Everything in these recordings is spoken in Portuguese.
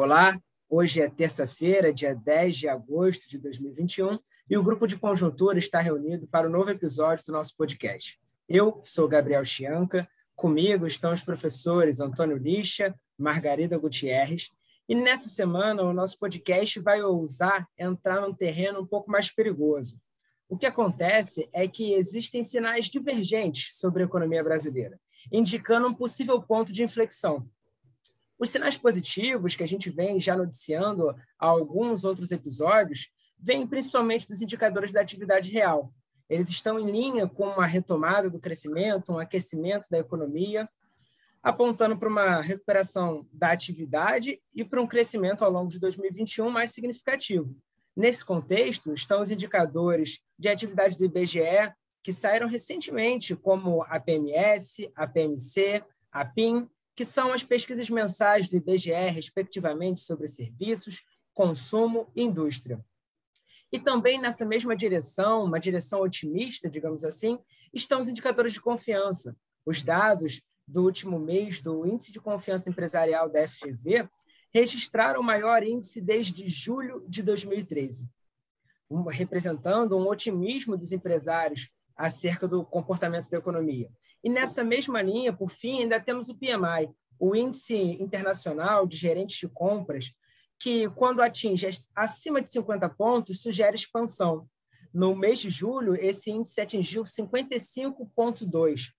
Olá, hoje é terça-feira, dia 10 de agosto de 2021, e o grupo de conjuntura está reunido para o um novo episódio do nosso podcast. Eu sou Gabriel Chianca, comigo estão os professores Antônio Lixa, Margarida Gutierrez, e nessa semana o nosso podcast vai ousar entrar num terreno um pouco mais perigoso. O que acontece é que existem sinais divergentes sobre a economia brasileira, indicando um possível ponto de inflexão. Os sinais positivos que a gente vem já noticiando há alguns outros episódios vêm principalmente dos indicadores da atividade real. Eles estão em linha com uma retomada do crescimento, um aquecimento da economia, apontando para uma recuperação da atividade e para um crescimento ao longo de 2021 mais significativo. Nesse contexto, estão os indicadores de atividade do IBGE, que saíram recentemente, como a PMS, a PMC, a PIN, que são as pesquisas mensais do IBGE, respectivamente, sobre serviços, consumo e indústria. E também nessa mesma direção, uma direção otimista, digamos assim, estão os indicadores de confiança. Os dados do último mês do Índice de Confiança Empresarial da FGV registraram o maior índice desde julho de 2013, representando um otimismo dos empresários acerca do comportamento da economia. E nessa mesma linha, por fim, ainda temos o PMI, o Índice Internacional de Gerentes de Compras, que, quando atinge acima de 50 pontos, sugere expansão. No mês de julho, esse índice atingiu 55,2,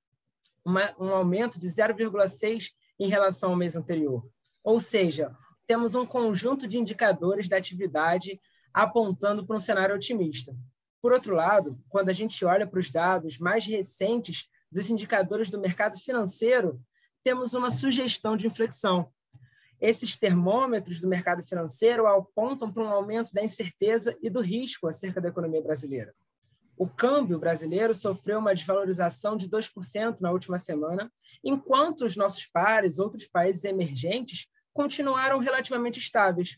um aumento de 0,6 em relação ao mês anterior. Ou seja, temos um conjunto de indicadores da atividade apontando para um cenário otimista. Por outro lado, quando a gente olha para os dados mais recentes dos indicadores do mercado financeiro, temos uma sugestão de inflexão. Esses termômetros do mercado financeiro apontam para um aumento da incerteza e do risco acerca da economia brasileira. O câmbio brasileiro sofreu uma desvalorização de 2% na última semana, enquanto os nossos pares, outros países emergentes, continuaram relativamente estáveis.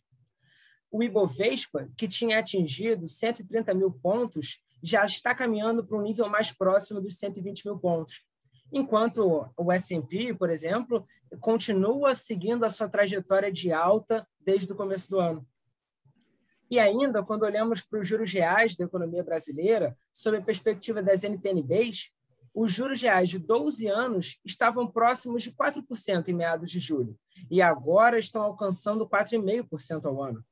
O Ibovespa, que tinha atingido 130 mil pontos, já está caminhando para um nível mais próximo dos 120 mil pontos, enquanto o S&P, por exemplo, continua seguindo a sua trajetória de alta desde o começo do ano. E ainda, quando olhamos para os juros reais da economia brasileira, sob a perspectiva das NTNBs, os juros reais de 12 anos estavam próximos de 4% em meados de julho, e agora estão alcançando 4,5% ao ano.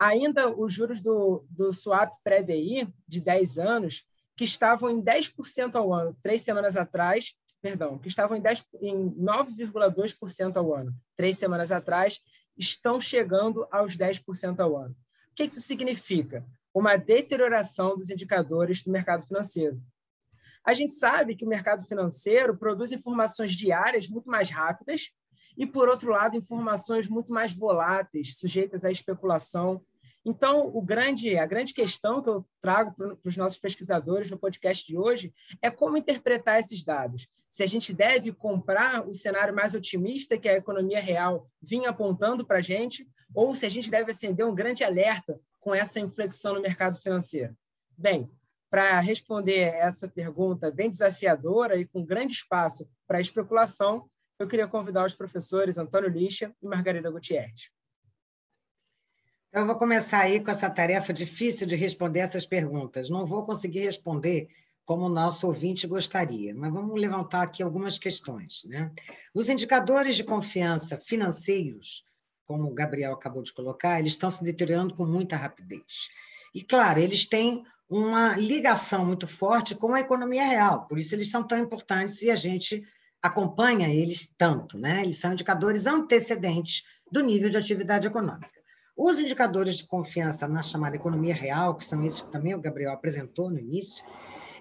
Ainda os juros do, do swap pré-DI de 10 anos, que estavam em 10% ao ano três semanas atrás, perdão, que estavam em, em 9,2% ao ano três semanas atrás, estão chegando aos 10% ao ano. O que isso significa? Uma deterioração dos indicadores do mercado financeiro. A gente sabe que o mercado financeiro produz informações diárias muito mais rápidas e, por outro lado, informações muito mais voláteis, sujeitas à especulação então, o grande, a grande questão que eu trago para os nossos pesquisadores no podcast de hoje é como interpretar esses dados. Se a gente deve comprar o cenário mais otimista que a economia real vinha apontando para a gente, ou se a gente deve acender um grande alerta com essa inflexão no mercado financeiro. Bem, para responder essa pergunta bem desafiadora e com grande espaço para especulação, eu queria convidar os professores Antônio Lixa e Margarida Gutierrez. Então, eu vou começar aí com essa tarefa difícil de responder essas perguntas. Não vou conseguir responder como o nosso ouvinte gostaria, mas vamos levantar aqui algumas questões. Né? Os indicadores de confiança financeiros, como o Gabriel acabou de colocar, eles estão se deteriorando com muita rapidez. E, claro, eles têm uma ligação muito forte com a economia real, por isso eles são tão importantes e a gente acompanha eles tanto. Né? Eles são indicadores antecedentes do nível de atividade econômica. Os indicadores de confiança na chamada economia real, que são esses que também o Gabriel apresentou no início,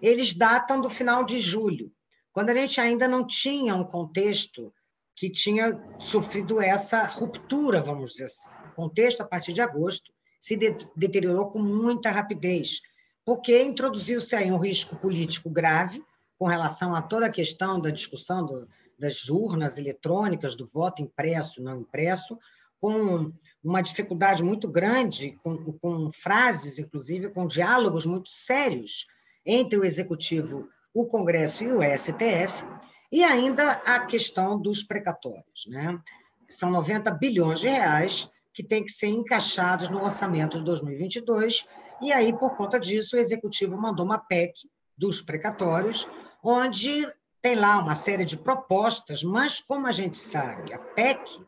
eles datam do final de julho, quando a gente ainda não tinha um contexto que tinha sofrido essa ruptura, vamos dizer assim. O contexto, a partir de agosto, se de deteriorou com muita rapidez, porque introduziu-se aí um risco político grave com relação a toda a questão da discussão do, das urnas eletrônicas, do voto impresso, não impresso, com uma dificuldade muito grande, com, com frases, inclusive, com diálogos muito sérios entre o Executivo, o Congresso e o STF, e ainda a questão dos precatórios. Né? São 90 bilhões de reais que têm que ser encaixados no orçamento de 2022. E aí, por conta disso, o Executivo mandou uma PEC dos precatórios, onde tem lá uma série de propostas, mas, como a gente sabe, a PEC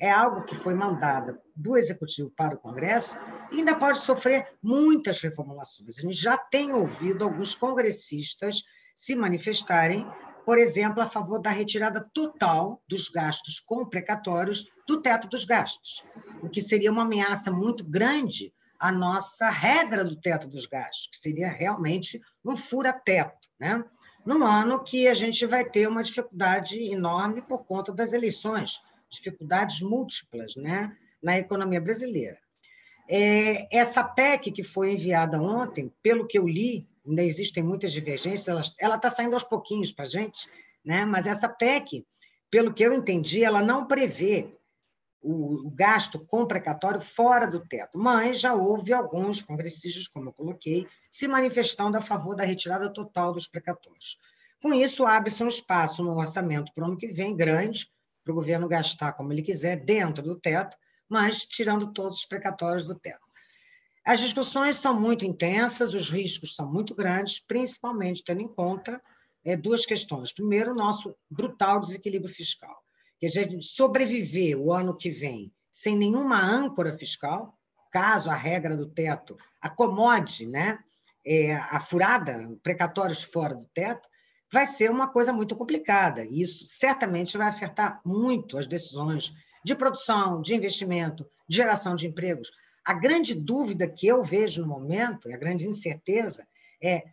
é algo que foi mandada do Executivo para o Congresso e ainda pode sofrer muitas reformulações. A gente já tem ouvido alguns congressistas se manifestarem, por exemplo, a favor da retirada total dos gastos com precatórios do teto dos gastos, o que seria uma ameaça muito grande à nossa regra do teto dos gastos, que seria realmente um fura-teto, né? num ano que a gente vai ter uma dificuldade enorme por conta das eleições, dificuldades múltiplas né, na economia brasileira. É, essa PEC que foi enviada ontem, pelo que eu li, ainda existem muitas divergências, ela está saindo aos pouquinhos para a gente, né? mas essa PEC, pelo que eu entendi, ela não prevê o, o gasto com precatório fora do teto, mas já houve alguns congressistas, como eu coloquei, se manifestando a favor da retirada total dos precatórios. Com isso, abre-se um espaço no orçamento para o ano que vem grande, para o governo gastar como ele quiser, dentro do teto, mas tirando todos os precatórios do teto. As discussões são muito intensas, os riscos são muito grandes, principalmente tendo em conta é, duas questões. Primeiro, o nosso brutal desequilíbrio fiscal que a gente sobreviver o ano que vem sem nenhuma âncora fiscal, caso a regra do teto acomode né, é, a furada, precatórios fora do teto, vai ser uma coisa muito complicada. E isso certamente vai afetar muito as decisões de produção, de investimento, de geração de empregos. A grande dúvida que eu vejo no momento, e a grande incerteza, é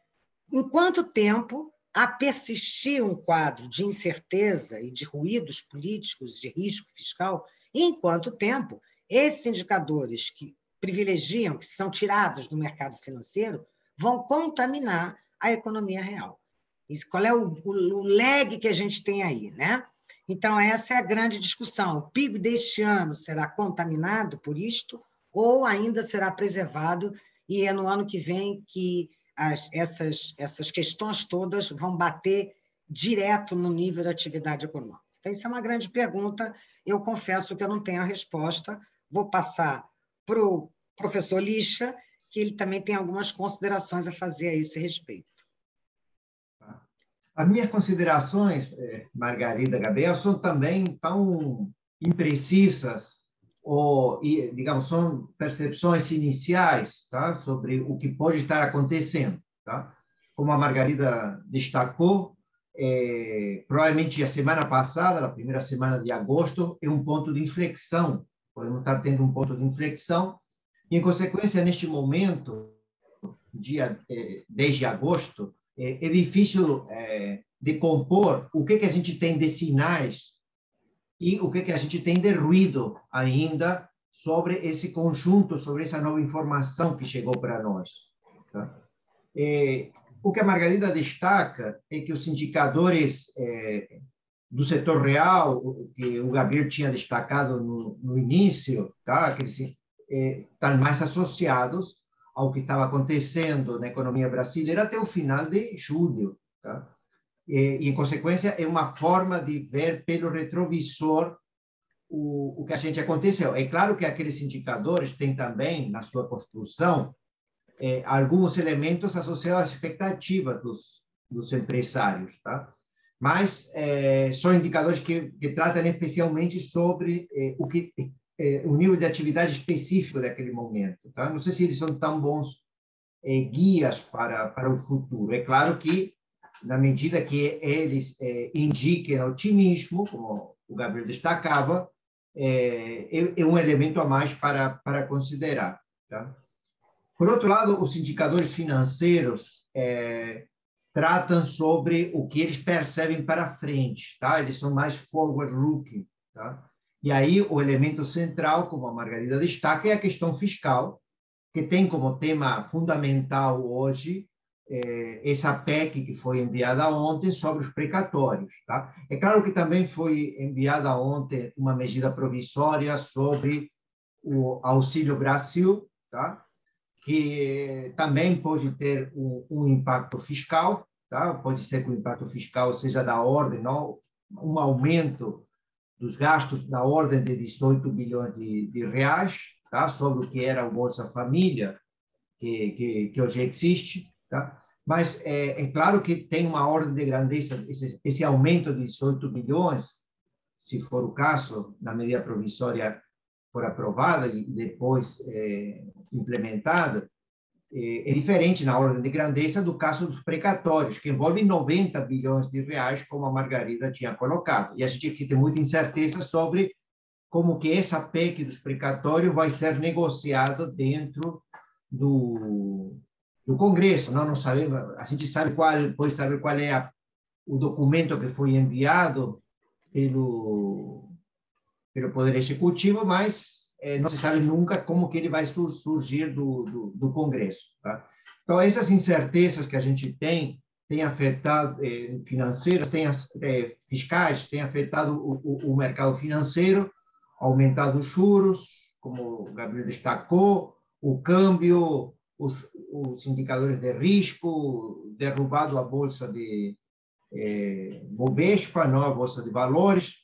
em quanto tempo a persistir um quadro de incerteza e de ruídos políticos, de risco fiscal, e em quanto tempo esses indicadores que privilegiam, que são tirados do mercado financeiro, vão contaminar a economia real. Qual é o, o, o lag que a gente tem aí, né? Então, essa é a grande discussão. O PIB deste ano será contaminado por isto ou ainda será preservado e é no ano que vem que as, essas, essas questões todas vão bater direto no nível da atividade econômica? Então, isso é uma grande pergunta. Eu confesso que eu não tenho a resposta. Vou passar para o professor Lixa, que ele também tem algumas considerações a fazer a esse respeito. As minhas considerações, eh, Margarida Gabriel, são também tão imprecisas ou, digamos, são percepções iniciais tá? sobre o que pode estar acontecendo. Tá? Como a Margarida destacou, é, provavelmente a semana passada, a primeira semana de agosto, é um ponto de inflexão. Podemos estar tendo um ponto de inflexão. E, em consequência, neste momento, dia é, 10 de agosto, é, é difícil é, decompor o que, que a gente tem de sinais e o que, que a gente tem de ruído ainda sobre esse conjunto, sobre essa nova informação que chegou para nós. Tá? É, o que a Margarida destaca é que os indicadores é, do setor real, que o Gabriel tinha destacado no, no início, tá? que eles é, estão mais associados ao que estava acontecendo na economia brasileira até o final de julho. Tá? e, e, em consequência, é uma forma de ver pelo retrovisor o, o que a gente aconteceu. É claro que aqueles indicadores têm também, na sua construção, é, alguns elementos associados à expectativa dos, dos empresários, tá? Mas é, são indicadores que, que tratam especialmente sobre o que o nível de atividade específico daquele momento, tá? Não sei se eles são tão bons guias para para o futuro. É claro que na medida que eles é, indiquem otimismo, como o Gabriel destacava, é, é, é, um elemento a mais para, para considerar. Tá? Por outro lado, os indicadores financeiros é, tratam sobre o que eles percebem para frente, tá? eles são mais forward-looking. Tá? E aí, o elemento central, como a Margarida destaca, é a questão fiscal, que tem como tema fundamental hoje é, essa PEC que foi enviada ontem sobre os precatórios. Tá? É claro que também foi enviada ontem uma medida provisória sobre o Auxílio Brasil, tá? que também pode ter um, um impacto fiscal, tá? pode ser que o impacto fiscal seja da ordem, não? um aumento dos gastos da ordem de 18 bilhões de, de reais, tá? sobre o que era o Bolsa Família, que, que, que hoje existe, tá? mas é, é, claro que tem uma ordem de grandeza, esse, esse aumento de 18 milhões, se for o caso, na medida provisória for aprovada e depois é, implementada, é, é, diferente na ordem de grandeza do caso dos precatórios, que envolve 90 bilhões de reais, como a Margarida tinha colocado. E a gente tem muita incerteza sobre como que essa PEC dos precatórios vai ser negociada dentro do, do Congresso. Não, não sabemos, a gente sabe qual, pode saber qual é a, o documento que foi enviado pelo, pelo Poder Executivo, mas não se sabe nunca como que ele vai surgir do, do, do Congresso. Tá? Então, essas incertezas que a gente tem, tem afetado eh, financeiras, tem, eh, fiscais, tem afetado o, o, o, mercado financeiro, aumentado os juros, como o Gabriel destacou, o câmbio, os, os indicadores de risco, derrubado a bolsa de eh, Bovespa, não a bolsa de valores,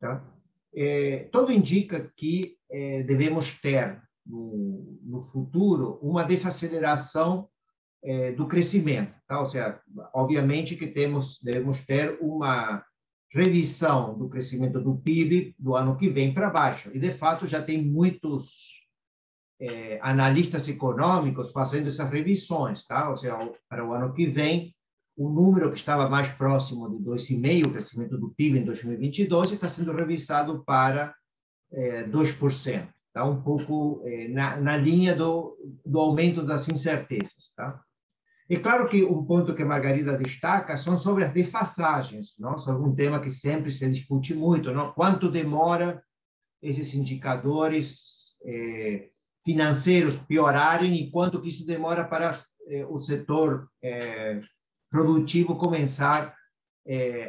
tá? É, tudo indica que é, devemos ter no, no, futuro uma desaceleração é, do crescimento, tá? Ou seja, obviamente que temos devemos ter uma revisão do crescimento do PIB do ano que vem para baixo. E de fato já tem muitos é, analistas econômicos fazendo essas revisões, tá? Ou seja, para o ano que vem o número que estava mais próximo de 2,5%, o crescimento do PIB em 2022, está sendo revisado para é, 2%. Está um pouco é, na, na, linha do, do aumento das incertezas. Tá? É claro que um ponto que Margarida destaca são sobre as defasagens, não? sobre um tema que sempre se discute muito. Não? Quanto demora esses indicadores é, financeiros piorarem e quanto que isso demora para é, o setor é, produtivo começar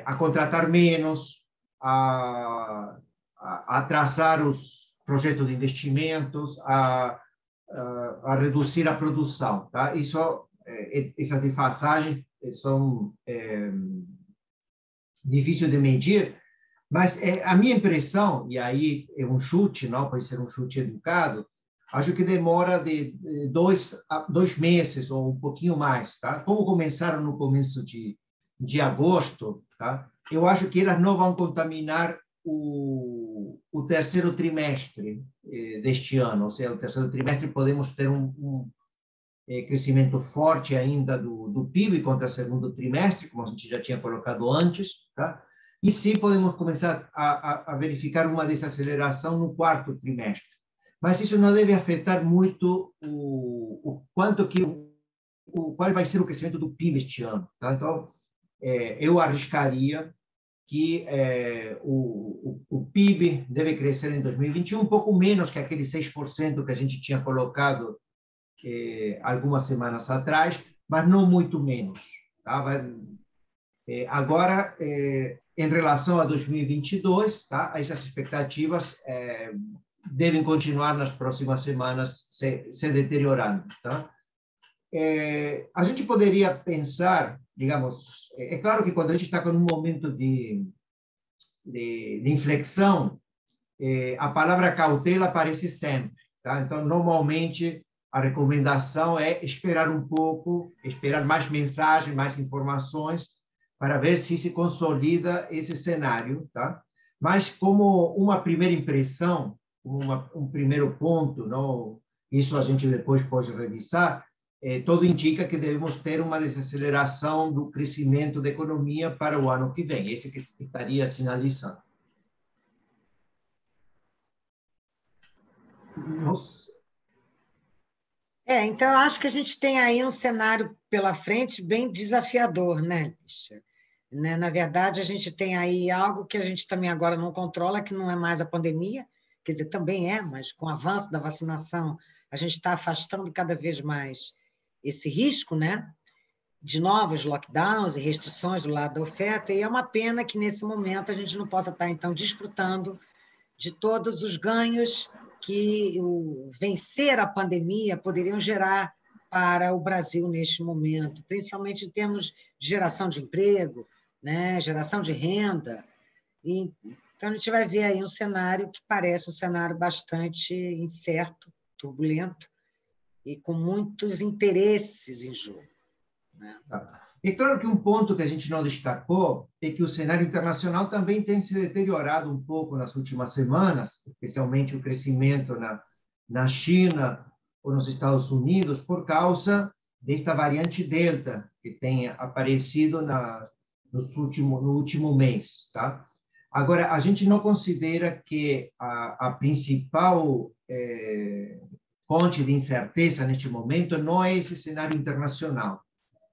a contratar menos, a, a, a, traçar os projetos de investimentos, a, a, a reduzir a produção. Tá? Isso, é, essas defasagens são é, difíceis de medir, mas é, a minha impressão, e aí é um chute, não pode ser um chute educado, acho que demora de dois, dois meses ou um pouquinho mais, tá? Como começaram no começo de, de agosto, tá? Eu acho que elas não vão contaminar o, o terceiro trimestre eh, deste ano, ou seja, o terceiro trimestre podemos ter um, um eh, crescimento forte ainda do, do PIB contra o segundo trimestre, como a gente já tinha colocado antes, tá? E sim podemos começar a, a, a verificar uma desaceleração no quarto trimestre mas isso não deve afetar muito o, o quanto que o, qual vai ser o crescimento do PIB este ano. Tá? Então, é, eu arriscaria que é, o, o, o, PIB deve crescer em 2021 um pouco menos que aquele 6% que a gente tinha colocado é, algumas semanas atrás, mas não muito menos. Tá? Vai, é, agora, é, em relação a 2022, tá? essas expectativas é, devem continuar nas próximas semanas se, se deteriorando. Tá? É, a gente poderia pensar, digamos, é, é claro que quando a gente está com um momento de, de, de inflexão, é, a palavra cautela aparece sempre. Tá? Então, normalmente, a recomendação é esperar um pouco, esperar mais mensagens, mais informações, para ver se se consolida esse cenário. Tá? Mas, como uma primeira impressão, uma, um primeiro ponto, não? isso a gente depois pode revisar, é, tudo indica que devemos ter uma desaceleração do crescimento da economia para o ano que vem, esse que estaria sinalizando. Nossa. É, então eu acho que a gente tem aí um cenário pela frente bem desafiador, né, Né? Na verdade, a gente tem aí algo que a gente também agora não controla, que não é mais a pandemia, quer dizer, também é, mas com o avanço da vacinação, a gente está afastando cada vez mais esse risco, né? De novos lockdowns e restrições do lado da oferta, e é uma pena que nesse momento a gente não possa estar, então, desfrutando de todos os ganhos que o vencer a pandemia poderiam gerar para o Brasil neste momento, principalmente em termos de geração de emprego, né, geração de renda. E então, a gente vai ver aí um cenário que parece um cenário bastante incerto turbulento e com muitos interesses em jogo. Né? É claro que um ponto que a gente não destacou é que o cenário internacional também tem se deteriorado um pouco nas últimas semanas, especialmente o crescimento na, na China ou nos Estados Unidos, por causa desta variante Delta que tem aparecido na, no, último, no último mês. Tá? Agora, a gente não considera que a, a principal é, fonte de incerteza neste momento não é esse cenário internacional.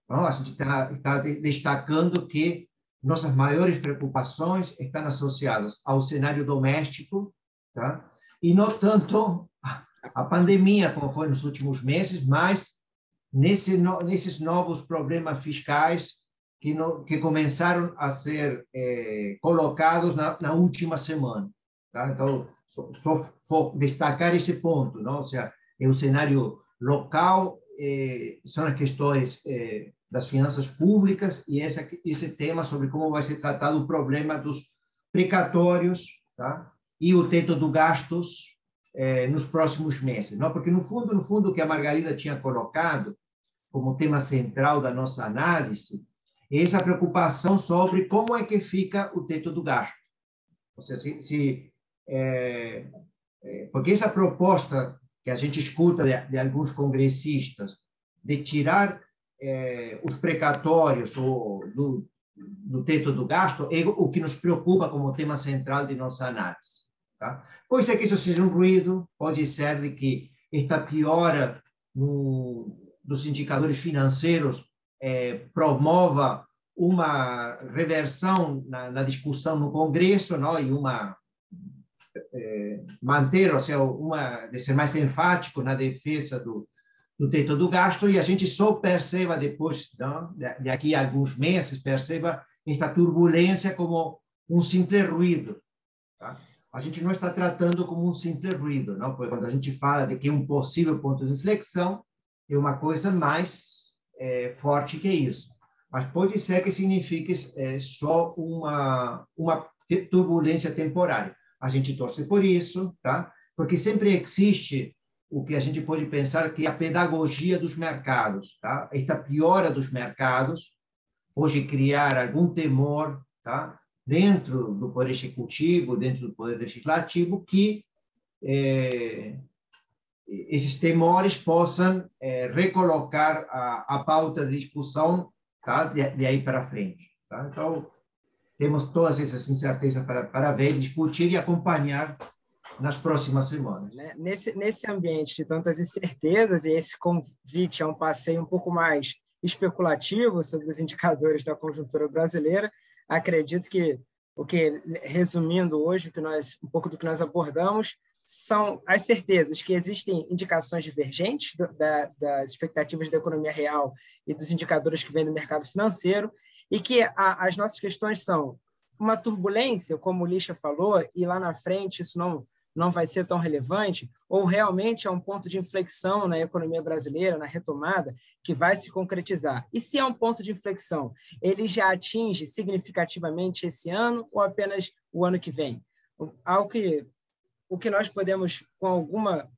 Não? A gente está tá destacando que nossas maiores preocupações estão associadas ao cenário doméstico, tá? e não tanto a pandemia, como foi nos últimos meses, mas nesse, nesses novos problemas fiscais que, no, que começaram a ser é, colocados na, na, última semana. Tá? Então, só, só destacar esse ponto, não? ou seja, é o cenário local, é, são as questões é, das finanças públicas e esse, esse tema sobre como vai ser tratado o problema dos precatórios tá? e o teto dos gastos eh, nos próximos meses. Não? Porque, no fundo, no fundo, o que a Margarida tinha colocado como tema central da nossa análise é essa preocupação sobre como é que fica o teto do gasto. Ou seja, se, se é, é, porque essa proposta que a gente escuta de, de alguns congressistas de tirar é, os precatórios ou do, do teto do gasto é o que nos preocupa como tema central de nossa análise. Tá? Pode ser que isso seja um ruído, pode ser de que esta piora no, dos indicadores financeiros é, promova uma reversão na, na, discussão no Congresso, não? e uma é, manter, ou seja, uma de ser mais enfático na defesa do, do teto do gasto e a gente só perceba depois, não, de aqui a alguns meses, perceba esta turbulência como um simples ruído. Tá? A gente não está tratando como um simples ruído, não? porque quando a gente fala de que é um possível ponto de inflexão, é uma coisa mais é, forte que isso. Mas pode ser que signifique é, só uma, uma turbulência temporária. A gente torce por isso, tá? porque sempre existe o que a gente pode pensar que é a pedagogia dos mercados, tá? Esta piora dos mercados pode criar algum temor, tá? Dentro do poder executivo, dentro do poder legislativo, que é, esses temores possam é, recolocar a, a pauta de discussão, tá? De, de aí para frente, tá? Então temos todas essas incertezas para, para ver, discutir e acompanhar nas próximas semanas. Né? Nesse, nesse ambiente de tantas incertezas, e esse convite a um passeio um pouco mais especulativo sobre os indicadores da conjuntura brasileira, acredito que o que resumindo hoje o que nós um pouco do que nós abordamos são as certezas que existem indicações divergentes da, das expectativas da economia real e dos indicadores que vêm do mercado financeiro e que a, as nossas questões são uma turbulência, como o Lixa falou, e lá na frente isso não não vai ser tão relevante, ou realmente é um ponto de inflexão na economia brasileira, na retomada, que vai se concretizar? E se é um ponto de inflexão, ele já atinge significativamente esse ano ou apenas o ano que vem? Algo que, o que nós podemos, com alguma,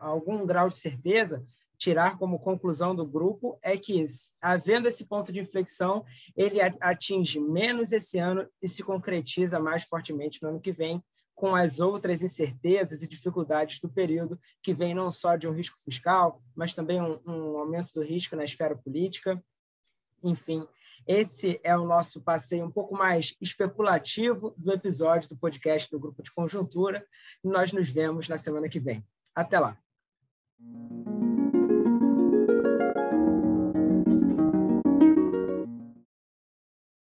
algum grau de certeza, tirar como conclusão do grupo é que, havendo esse ponto de inflexão, ele atinge menos esse ano e se concretiza mais fortemente no ano que vem, com as outras incertezas e dificuldades do período, que vem não só de um risco fiscal, mas também um, um aumento do risco na esfera política. Enfim, esse é o nosso passeio um pouco mais especulativo do episódio do podcast do Grupo de Conjuntura. Nós nos vemos na semana que vem. Até lá!